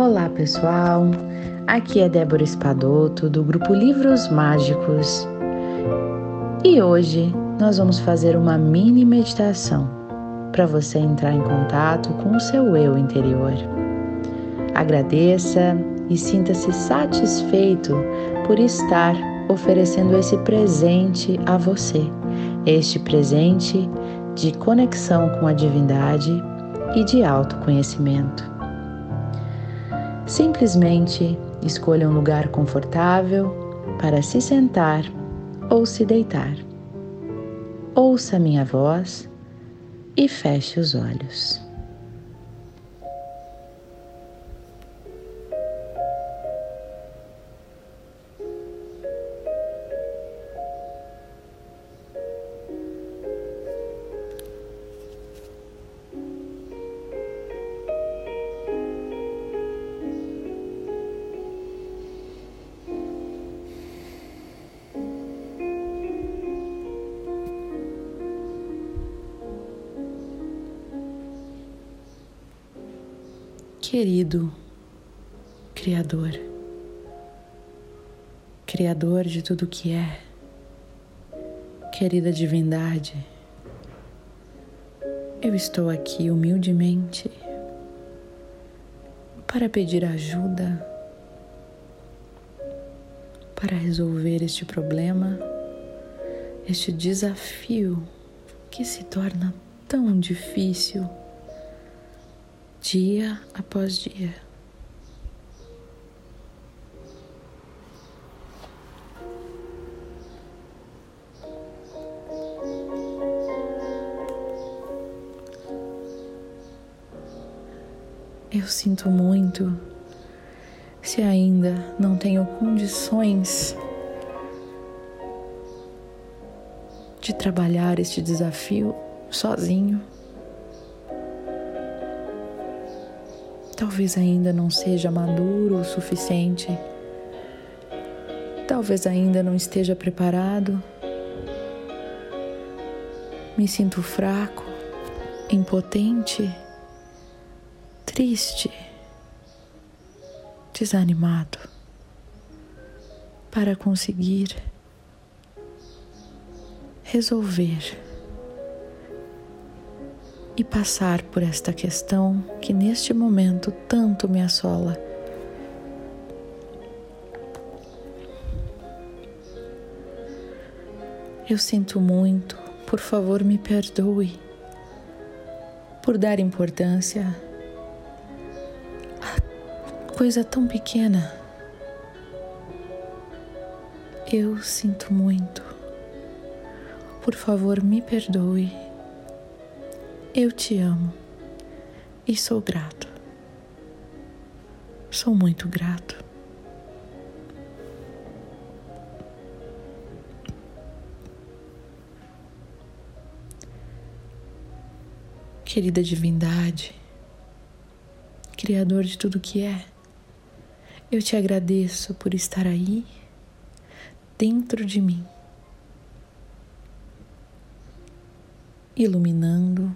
Olá pessoal, aqui é Débora Espadoto do grupo Livros Mágicos e hoje nós vamos fazer uma mini meditação para você entrar em contato com o seu eu interior. Agradeça e sinta-se satisfeito por estar oferecendo esse presente a você, este presente de conexão com a divindade e de autoconhecimento. Simplesmente escolha um lugar confortável para se sentar ou se deitar. Ouça minha voz e feche os olhos. Querido Criador, Criador de tudo que é, querida divindade, eu estou aqui humildemente para pedir ajuda para resolver este problema, este desafio que se torna tão difícil dia após dia. Eu sinto muito se ainda não tenho condições de trabalhar este desafio sozinho. Talvez ainda não seja maduro o suficiente. Talvez ainda não esteja preparado. Me sinto fraco, impotente, triste, desanimado para conseguir resolver e passar por esta questão que neste momento tanto me assola. Eu sinto muito, por favor, me perdoe por dar importância a coisa tão pequena. Eu sinto muito. Por favor, me perdoe. Eu te amo e sou grato. Sou muito grato. Querida divindade, Criador de tudo que é, eu te agradeço por estar aí, dentro de mim, iluminando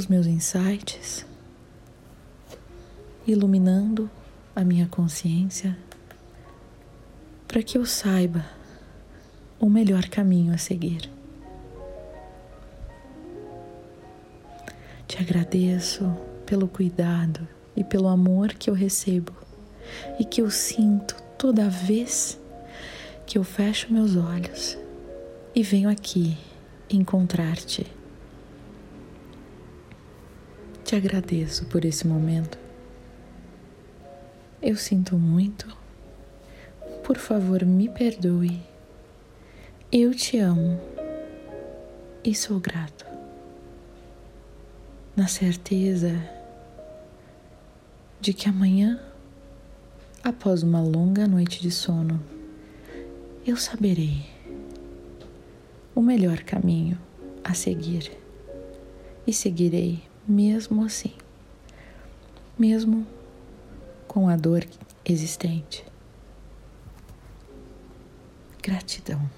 os meus insights, iluminando a minha consciência para que eu saiba o melhor caminho a seguir. Te agradeço pelo cuidado e pelo amor que eu recebo e que eu sinto toda vez que eu fecho meus olhos e venho aqui encontrar-te te agradeço por esse momento. Eu sinto muito. Por favor, me perdoe. Eu te amo e sou grato. Na certeza de que amanhã, após uma longa noite de sono, eu saberei o melhor caminho a seguir e seguirei mesmo assim, mesmo com a dor existente. Gratidão.